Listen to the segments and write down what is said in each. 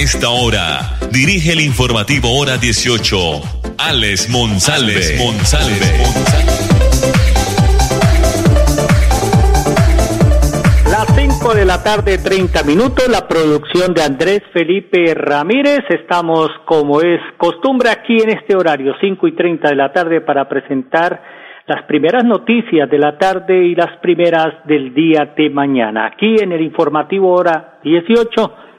Esta hora, dirige el informativo Hora 18, Alex Monsalve. Alex Monsalve. de la tarde, 30 minutos, la producción de Andrés Felipe Ramírez. Estamos, como es costumbre, aquí en este horario, 5 y 30 de la tarde, para presentar las primeras noticias de la tarde y las primeras del día de mañana. Aquí en el informativo hora 18,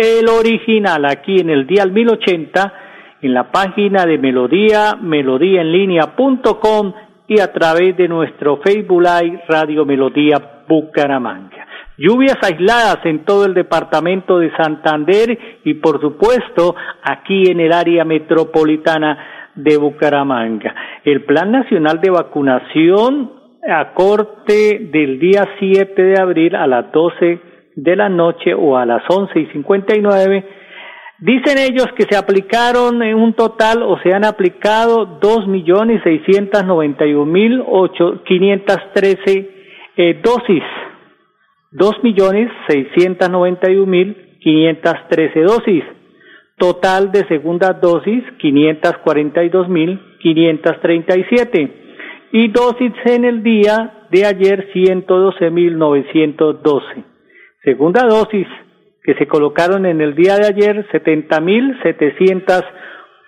el original, aquí en el día 1080, en la página de Melodía, melodíaenlínea.com y a través de nuestro Facebook Live Radio Melodía Bucaramanga. Lluvias aisladas en todo el departamento de Santander y por supuesto aquí en el área metropolitana de Bucaramanga. El Plan Nacional de Vacunación a corte del día 7 de abril a las 12 de la noche o a las once y cincuenta y nueve dicen ellos que se aplicaron en un total o se han aplicado dos millones seiscientos noventa y mil ocho quinientos trece eh, dosis. Dos millones seiscientos noventa y mil quinientos trece dosis. Total de segunda dosis quinientos cuarenta y dos mil quinientos treinta y siete. Y dosis en el día de ayer, 112.912. mil Segunda dosis que se colocaron en el día de ayer setenta mil setecientas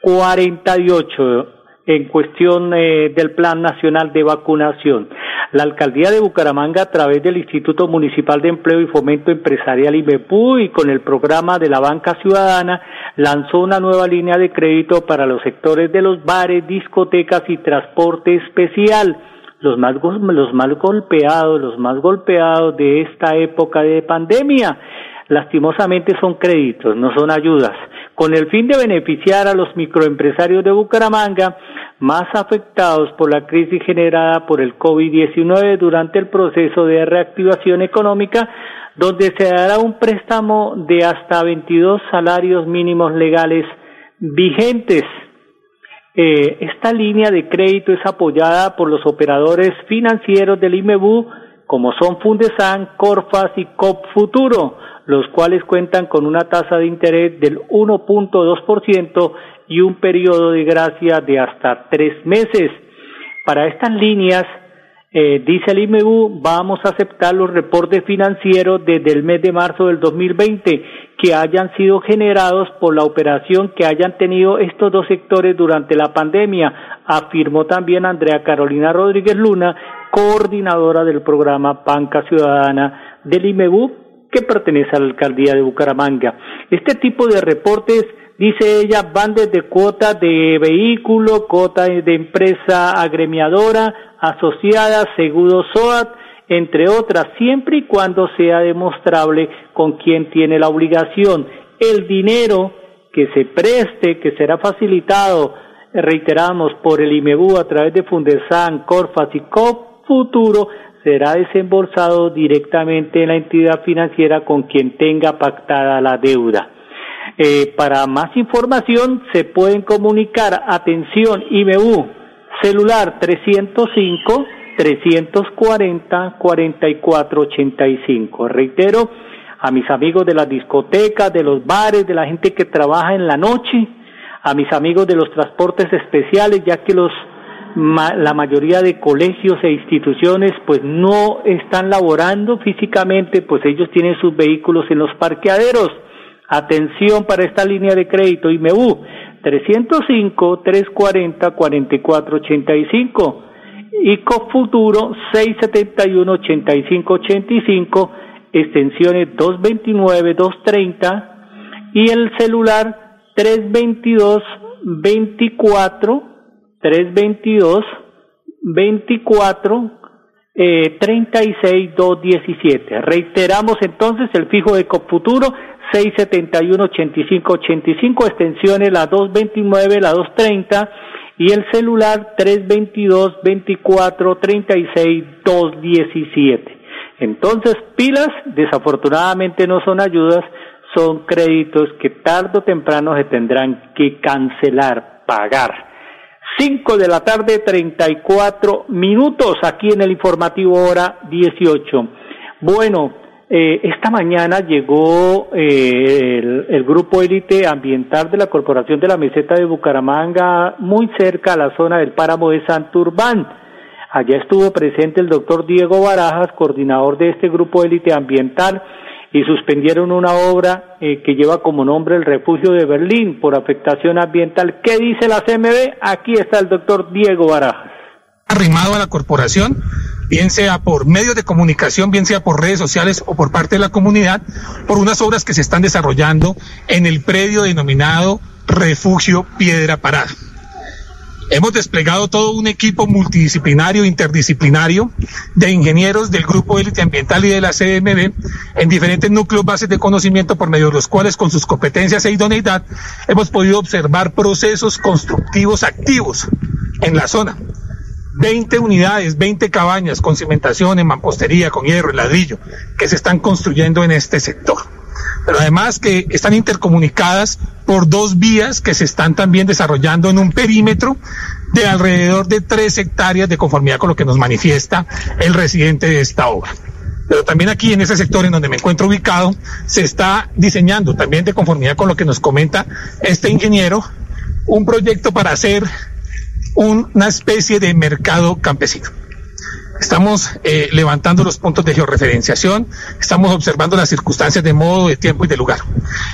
cuarenta y ocho en cuestión eh, del Plan Nacional de Vacunación. La Alcaldía de Bucaramanga, a través del Instituto Municipal de Empleo y Fomento Empresarial IBEPU y con el programa de la Banca Ciudadana, lanzó una nueva línea de crédito para los sectores de los bares, discotecas y transporte especial. Los más, los más golpeados, los más golpeados de esta época de pandemia lastimosamente son créditos, no son ayudas, con el fin de beneficiar a los microempresarios de Bucaramanga más afectados por la crisis generada por el COVID-19 durante el proceso de reactivación económica, donde se dará un préstamo de hasta 22 salarios mínimos legales vigentes. Eh, esta línea de crédito es apoyada por los operadores financieros del IMEBU, como son Fundesan, Corfas y COP Futuro, los cuales cuentan con una tasa de interés del 1.2% y un periodo de gracia de hasta tres meses. Para estas líneas, eh, dice el IMU, vamos a aceptar los reportes financieros desde el mes de marzo del 2020 que hayan sido generados por la operación que hayan tenido estos dos sectores durante la pandemia, afirmó también Andrea Carolina Rodríguez Luna, coordinadora del programa Banca Ciudadana del IMEBU, que pertenece a la alcaldía de Bucaramanga. Este tipo de reportes, dice ella, van desde cuota de vehículo, cuota de empresa agremiadora, asociada, seguro SOAT, entre otras, siempre y cuando sea demostrable con quién tiene la obligación. El dinero que se preste, que será facilitado, reiteramos, por el IMEBU a través de Fundesan, Corfas y COP Futuro, será desembolsado directamente en la entidad financiera con quien tenga pactada la deuda. Eh, para más información se pueden comunicar, atención, IMU, celular 305 340 4485. Reitero, a mis amigos de las discotecas, de los bares, de la gente que trabaja en la noche, a mis amigos de los transportes especiales, ya que los la mayoría de colegios e instituciones pues no están laborando físicamente, pues ellos tienen sus vehículos en los parqueaderos. Atención para esta línea de crédito IMU 305 340 4485 y Futuro 671 8585 extensiones 229 230 y el celular 322 24 322 24 eh, 36217. Reiteramos entonces el fijo de Copfuturo 671 8585, extensiones la 229, la 230 y el celular 322 24 36 217. Entonces, pilas desafortunadamente no son ayudas, son créditos que tarde o temprano se tendrán que cancelar, pagar. 5 de la tarde, 34 minutos aquí en el informativo hora 18. Bueno, eh, esta mañana llegó eh, el, el, grupo élite ambiental de la Corporación de la Meseta de Bucaramanga, muy cerca a la zona del páramo de Santurbán. Allá estuvo presente el doctor Diego Barajas, coordinador de este grupo élite ambiental, y suspendieron una obra eh, que lleva como nombre el refugio de Berlín por afectación ambiental. ¿Qué dice la CMB? Aquí está el doctor Diego Barajas. Arrimado a la corporación, bien sea por medios de comunicación, bien sea por redes sociales o por parte de la comunidad, por unas obras que se están desarrollando en el predio denominado Refugio Piedra Parada. Hemos desplegado todo un equipo multidisciplinario, interdisciplinario, de ingenieros del Grupo Élite Ambiental y de la CMB en diferentes núcleos bases de conocimiento por medio de los cuales, con sus competencias e idoneidad, hemos podido observar procesos constructivos activos en la zona. 20 unidades, 20 cabañas con cimentación, en mampostería, con hierro y ladrillo, que se están construyendo en este sector pero además que están intercomunicadas por dos vías que se están también desarrollando en un perímetro de alrededor de tres hectáreas de conformidad con lo que nos manifiesta el residente de esta obra. Pero también aquí en ese sector en donde me encuentro ubicado se está diseñando también de conformidad con lo que nos comenta este ingeniero un proyecto para hacer una especie de mercado campesino. Estamos eh, levantando los puntos de georreferenciación, estamos observando las circunstancias de modo, de tiempo y de lugar,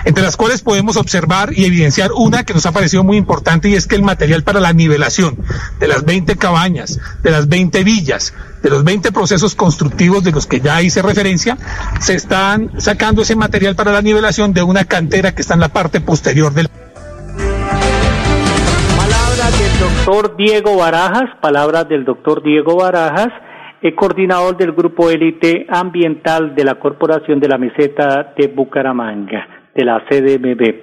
entre las cuales podemos observar y evidenciar una que nos ha parecido muy importante y es que el material para la nivelación de las 20 cabañas, de las 20 villas, de los 20 procesos constructivos de los que ya hice referencia, se están sacando ese material para la nivelación de una cantera que está en la parte posterior del Palabras del doctor Diego Barajas, palabras del doctor Diego Barajas, coordinador del Grupo Élite Ambiental de la Corporación de la Meseta de Bucaramanga, de la CDMB.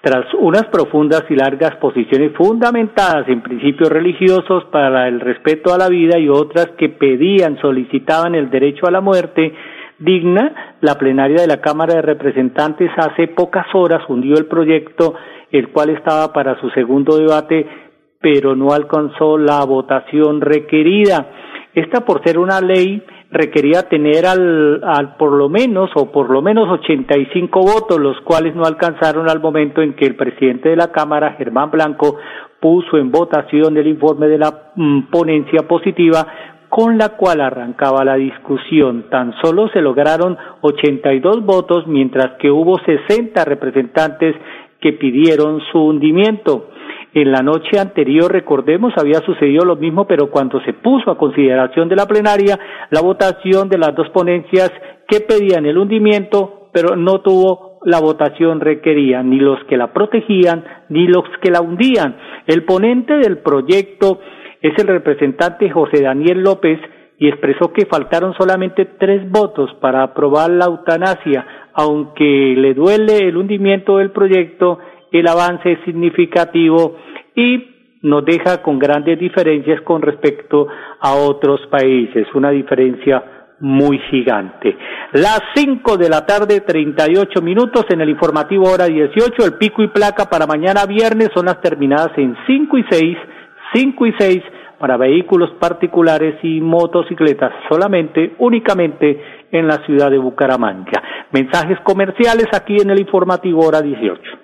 Tras unas profundas y largas posiciones fundamentadas en principios religiosos para el respeto a la vida y otras que pedían, solicitaban el derecho a la muerte digna, la plenaria de la Cámara de Representantes hace pocas horas hundió el proyecto, el cual estaba para su segundo debate, pero no alcanzó la votación requerida. Esta por ser una ley requería tener al, al por lo menos o por lo menos 85 votos, los cuales no alcanzaron al momento en que el presidente de la Cámara, Germán Blanco, puso en votación el informe de la mm, ponencia positiva con la cual arrancaba la discusión. Tan solo se lograron 82 votos, mientras que hubo 60 representantes que pidieron su hundimiento. En la noche anterior, recordemos, había sucedido lo mismo, pero cuando se puso a consideración de la plenaria la votación de las dos ponencias que pedían el hundimiento, pero no tuvo la votación requerida, ni los que la protegían, ni los que la hundían. El ponente del proyecto es el representante José Daniel López y expresó que faltaron solamente tres votos para aprobar la eutanasia, aunque le duele el hundimiento del proyecto el avance es significativo y nos deja con grandes diferencias con respecto a otros países, una diferencia muy gigante. Las cinco de la tarde, treinta y ocho minutos en el informativo hora dieciocho, el pico y placa para mañana viernes son las terminadas en cinco y seis, cinco y seis para vehículos particulares y motocicletas, solamente, únicamente en la ciudad de Bucaramanga. Mensajes comerciales aquí en el informativo hora dieciocho.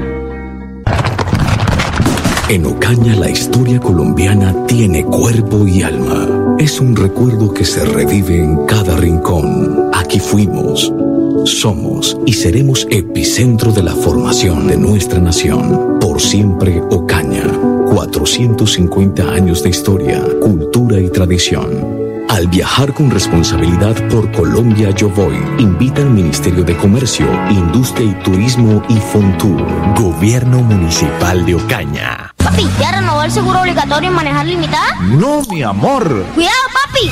En Ocaña la historia colombiana tiene cuerpo y alma. Es un recuerdo que se revive en cada rincón. Aquí fuimos Somos y seremos epicentro de la formación de nuestra nación. Por siempre Ocaña. 450 años de historia, cultura y tradición. Al viajar con responsabilidad por Colombia Yo Voy, invita al Ministerio de Comercio, Industria y Turismo y Fontur. Gobierno Municipal de Ocaña. Papi, ¿ya renovó el seguro obligatorio en manejar limitada? No, mi amor. Cuidado, papi.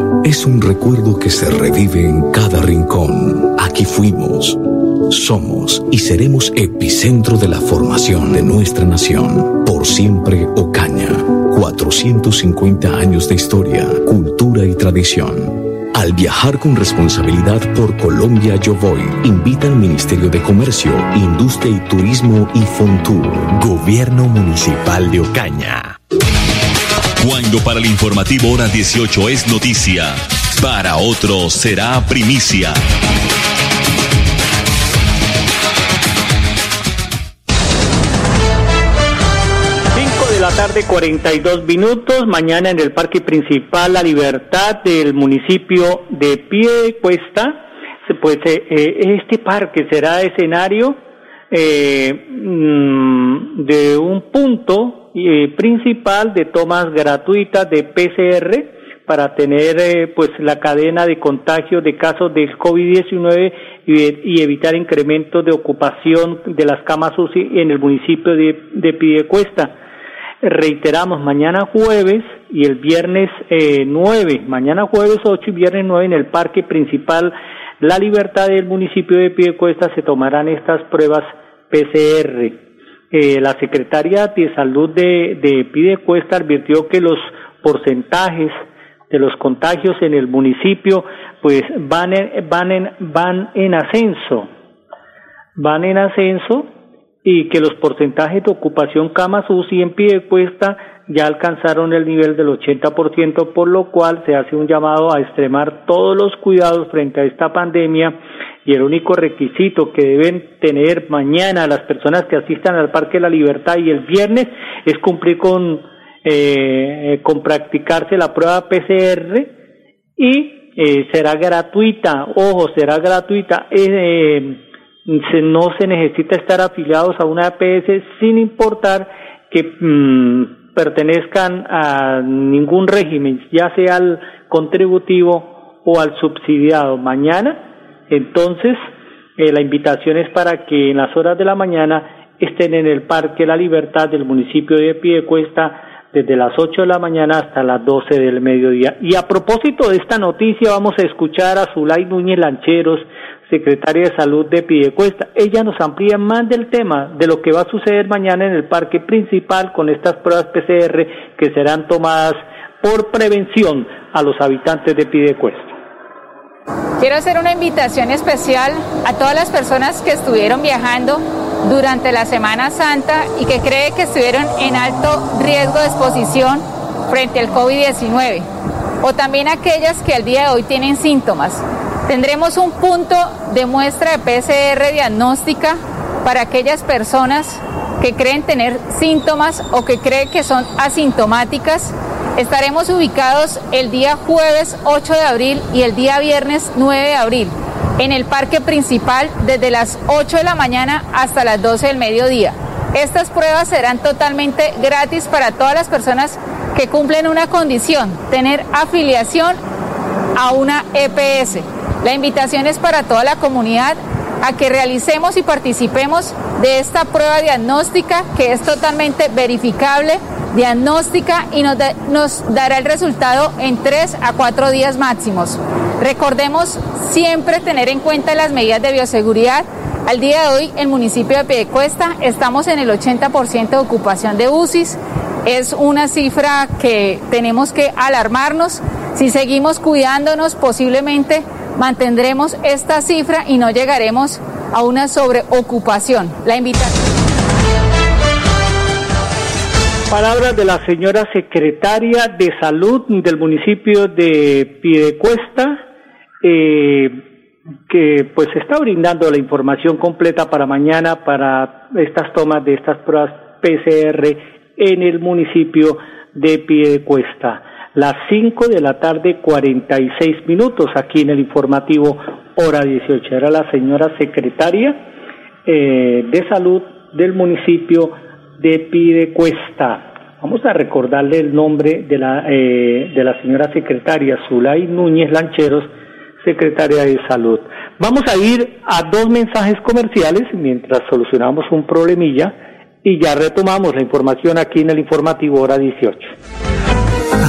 Es un recuerdo que se revive en cada rincón. Aquí fuimos, somos y seremos epicentro de la formación de nuestra nación. Por siempre Ocaña. 450 años de historia, cultura y tradición. Al viajar con responsabilidad por Colombia Yo Voy, invita al Ministerio de Comercio, Industria y Turismo y Fontur. Gobierno Municipal de Ocaña. Cuando para el informativo hora 18 es noticia, para otros será primicia. La tarde, 42 minutos. Mañana en el Parque Principal La Libertad del municipio de Piedecuesta. Pues eh, eh, este parque será escenario eh, mm, de un punto eh, principal de tomas gratuitas de PCR para tener eh, pues la cadena de contagio de casos del COVID-19 y, y, evitar incrementos de ocupación de las camas UCI en el municipio de, de Pidecuesta. Reiteramos, mañana jueves y el viernes eh, 9, mañana jueves 8 y viernes 9 en el parque principal La Libertad del municipio de Piedecuesta se tomarán estas pruebas PCR. Eh, la secretaria de Salud de, de Pidecuesta advirtió que los porcentajes de los contagios en el municipio pues van en, van en, van en ascenso, van en ascenso y que los porcentajes de ocupación camas UCI en Piedecuesta ya alcanzaron el nivel del 80%, por lo cual se hace un llamado a extremar todos los cuidados frente a esta pandemia y el único requisito que deben tener mañana las personas que asistan al Parque de la Libertad y el viernes es cumplir con, eh, con practicarse la prueba PCR y eh, será gratuita, ojo, será gratuita. Eh, se, no se necesita estar afiliados a una APS sin importar que mm, pertenezcan a ningún régimen, ya sea al contributivo o al subsidiado. Mañana, entonces, eh, la invitación es para que en las horas de la mañana estén en el Parque La Libertad del municipio de Piedecuesta desde las 8 de la mañana hasta las 12 del mediodía. Y a propósito de esta noticia, vamos a escuchar a Zulay Núñez Lancheros, secretaria de Salud de Piedecuesta. Ella nos amplía más del tema de lo que va a suceder mañana en el parque principal con estas pruebas PCR que serán tomadas por prevención a los habitantes de Piedecuesta. Quiero hacer una invitación especial a todas las personas que estuvieron viajando durante la Semana Santa y que cree que estuvieron en alto riesgo de exposición frente al COVID-19 o también aquellas que al día de hoy tienen síntomas. Tendremos un punto de muestra de PCR diagnóstica para aquellas personas que creen tener síntomas o que creen que son asintomáticas. Estaremos ubicados el día jueves 8 de abril y el día viernes 9 de abril en el parque principal desde las 8 de la mañana hasta las 12 del mediodía. Estas pruebas serán totalmente gratis para todas las personas que cumplen una condición, tener afiliación a una EPS. La invitación es para toda la comunidad a que realicemos y participemos de esta prueba diagnóstica que es totalmente verificable, diagnóstica y nos, nos dará el resultado en tres a cuatro días máximos. Recordemos siempre tener en cuenta las medidas de bioseguridad. Al día de hoy, el municipio de Piedecuesta estamos en el 80% de ocupación de UCIs. Es una cifra que tenemos que alarmarnos. Si seguimos cuidándonos, posiblemente mantendremos esta cifra y no llegaremos a una sobreocupación. La invitación. Palabras de la señora secretaria de Salud del municipio de Piedecuesta, eh, que pues está brindando la información completa para mañana para estas tomas de estas pruebas PCR en el municipio de Piedecuesta. Las 5 de la tarde, 46 minutos aquí en el informativo hora 18. Era la señora secretaria eh, de salud del municipio de Piedecuesta. Vamos a recordarle el nombre de la, eh, de la señora secretaria Zulay Núñez Lancheros, secretaria de Salud. Vamos a ir a dos mensajes comerciales mientras solucionamos un problemilla y ya retomamos la información aquí en el informativo hora 18.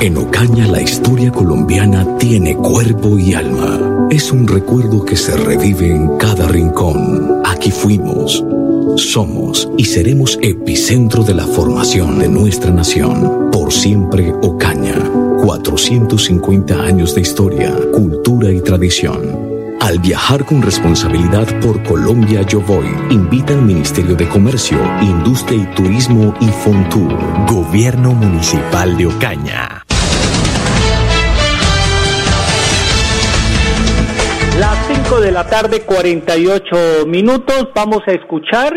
En Ocaña la historia colombiana tiene cuerpo y alma. Es un recuerdo que se revive en cada rincón. Aquí fuimos, somos y seremos epicentro de la formación de nuestra nación. Por siempre Ocaña. 450 años de historia, cultura y tradición. Al viajar con responsabilidad por Colombia Yo Voy, invita al Ministerio de Comercio, Industria y Turismo y Fontur. Gobierno Municipal de Ocaña. Las 5 de la tarde, 48 minutos. Vamos a escuchar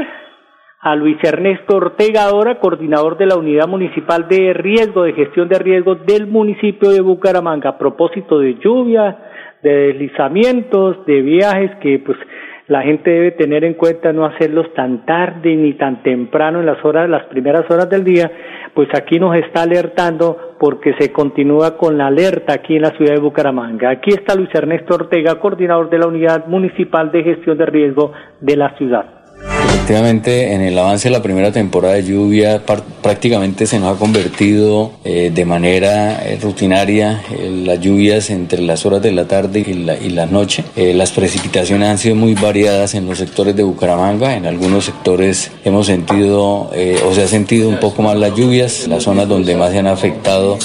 a Luis Ernesto Ortega, ahora coordinador de la Unidad Municipal de Riesgo, de Gestión de Riesgos del municipio de Bucaramanga, a propósito de lluvia, de deslizamientos, de viajes que pues la gente debe tener en cuenta no hacerlos tan tarde ni tan temprano en las horas, las primeras horas del día, pues aquí nos está alertando porque se continúa con la alerta aquí en la ciudad de Bucaramanga. Aquí está Luis Ernesto Ortega, coordinador de la Unidad Municipal de Gestión de Riesgo de la ciudad. Efectivamente, en el avance de la primera temporada de lluvia prácticamente se nos ha convertido eh, de manera eh, rutinaria eh, las lluvias entre las horas de la tarde y la, y la noche. las precipitaciones han sido muy variadas en los sectores de Bucaramanga. En algunos sectores hemos sentido o se ha sentido un poco más las lluvias. Las zonas donde más se han afectado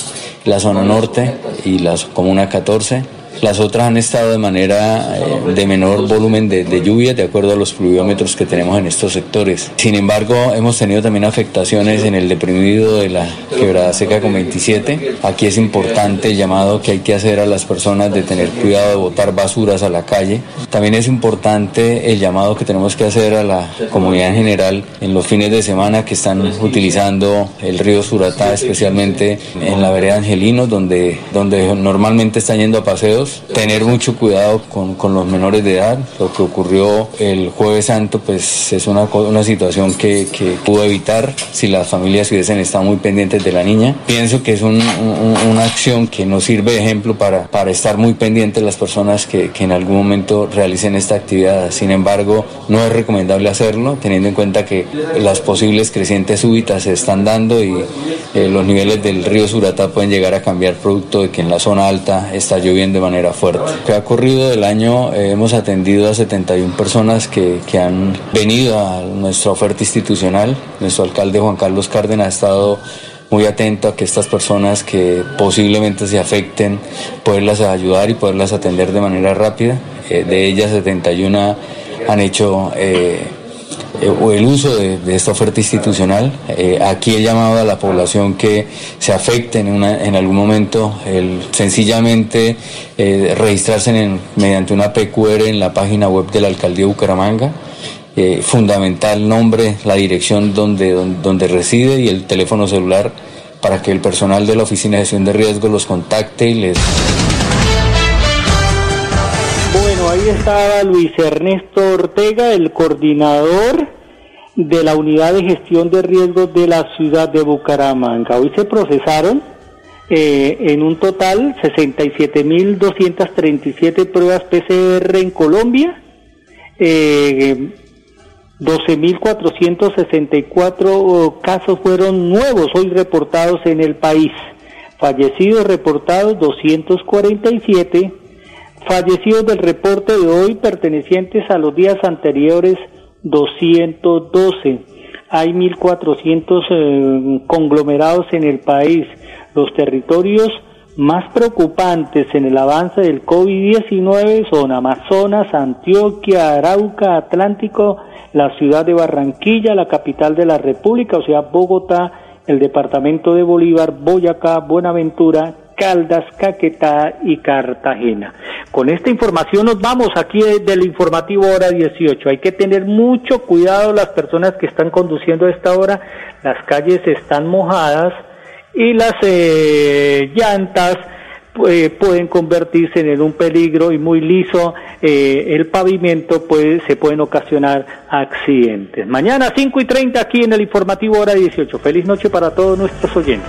la zona norte y la comuna 14 las otras han estado de manera eh, de menor volumen de, de lluvia de acuerdo a los pluviómetros que tenemos en estos sectores. Sin embargo, hemos tenido también afectaciones en el deprimido de la quebrada seca con 27. Aquí es importante el llamado que hay que hacer a las personas de tener cuidado de botar basuras a la calle. También es importante el llamado que tenemos que hacer a la comunidad en general en los fines de semana que están utilizando el río Suratá, especialmente en la vereda Angelino, donde, donde normalmente están yendo a paseos. Tener mucho cuidado con, con los menores de edad. Lo que ocurrió el jueves santo, pues es una, una situación que, que pudo evitar si las familias hubiesen estado muy pendientes de la niña. Pienso que es un, un, una acción que nos sirve de ejemplo para, para estar muy pendientes las personas que, que en algún momento realicen esta actividad. Sin embargo, no es recomendable hacerlo, teniendo en cuenta que las posibles crecientes súbitas se están dando y eh, los niveles del río Suratá pueden llegar a cambiar producto de que en la zona alta está lloviendo de manera fuerte. Que ha ocurrido del año, eh, hemos atendido a 71 personas que, que han venido a nuestra oferta institucional. Nuestro alcalde Juan Carlos Cárdenas ha estado muy atento a que estas personas que posiblemente se afecten, poderlas ayudar y poderlas atender de manera rápida. Eh, de ellas 71 han hecho eh, el uso de, esta oferta institucional. Eh, aquí he llamado a la población que se afecte en, una, en algún momento, el, sencillamente eh, registrarse mediante una PQR en la página web de la Alcaldía de Bucaramanga. Eh, fundamental nombre, la dirección donde, donde, donde reside y el teléfono celular para que el personal de la Oficina de Gestión de Riesgo los contacte y les ahí estaba Luis Ernesto Ortega, el coordinador de la Unidad de Gestión de Riesgos de la ciudad de Bucaramanga. Hoy se procesaron eh, en un total 67.237 pruebas PCR en Colombia, eh, 12.464 casos fueron nuevos hoy reportados en el país. Fallecidos reportados 247. Fallecidos del reporte de hoy pertenecientes a los días anteriores 212. Hay 1.400 eh, conglomerados en el país. Los territorios más preocupantes en el avance del COVID-19 son Amazonas, Antioquia, Arauca, Atlántico, la ciudad de Barranquilla, la capital de la República, o sea, Bogotá, el departamento de Bolívar, Boyacá, Buenaventura, Caldas, Caquetá y Cartagena. Con esta información nos vamos aquí del informativo hora 18. Hay que tener mucho cuidado las personas que están conduciendo a esta hora. Las calles están mojadas y las eh, llantas eh, pueden convertirse en un peligro y muy liso eh, el pavimento puede, se pueden ocasionar accidentes. Mañana 5 y 30 aquí en el informativo hora 18. Feliz noche para todos nuestros oyentes.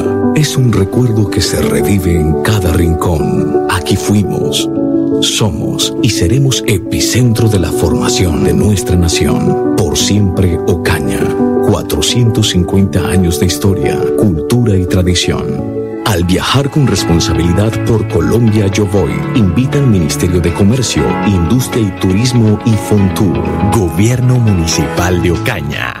Es un recuerdo que se revive en cada rincón. Aquí fuimos, somos y seremos epicentro de la formación de nuestra nación. Por siempre Ocaña. 450 años de historia, cultura y tradición. Al viajar con responsabilidad por Colombia Yo Voy, invita al Ministerio de Comercio, Industria y Turismo y Fontur. Gobierno Municipal de Ocaña.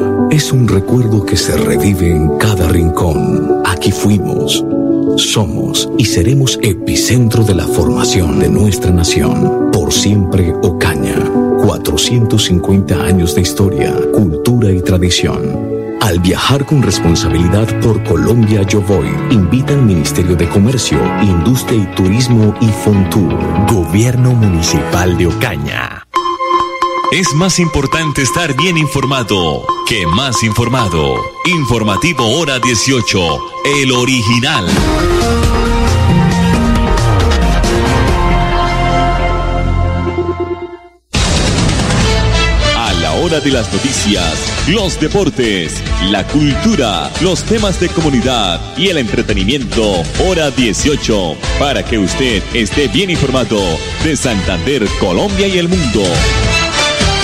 Es un recuerdo que se revive en cada rincón. Aquí fuimos, somos y seremos epicentro de la formación de nuestra nación. Por siempre Ocaña. 450 años de historia, cultura y tradición. Al viajar con responsabilidad por Colombia Yo Voy, invita al Ministerio de Comercio, Industria y Turismo y Fontur. Gobierno Municipal de Ocaña. Es más importante estar bien informado que más informado. Informativo Hora 18, el original. A la hora de las noticias, los deportes, la cultura, los temas de comunidad y el entretenimiento. Hora 18, para que usted esté bien informado de Santander, Colombia y el mundo.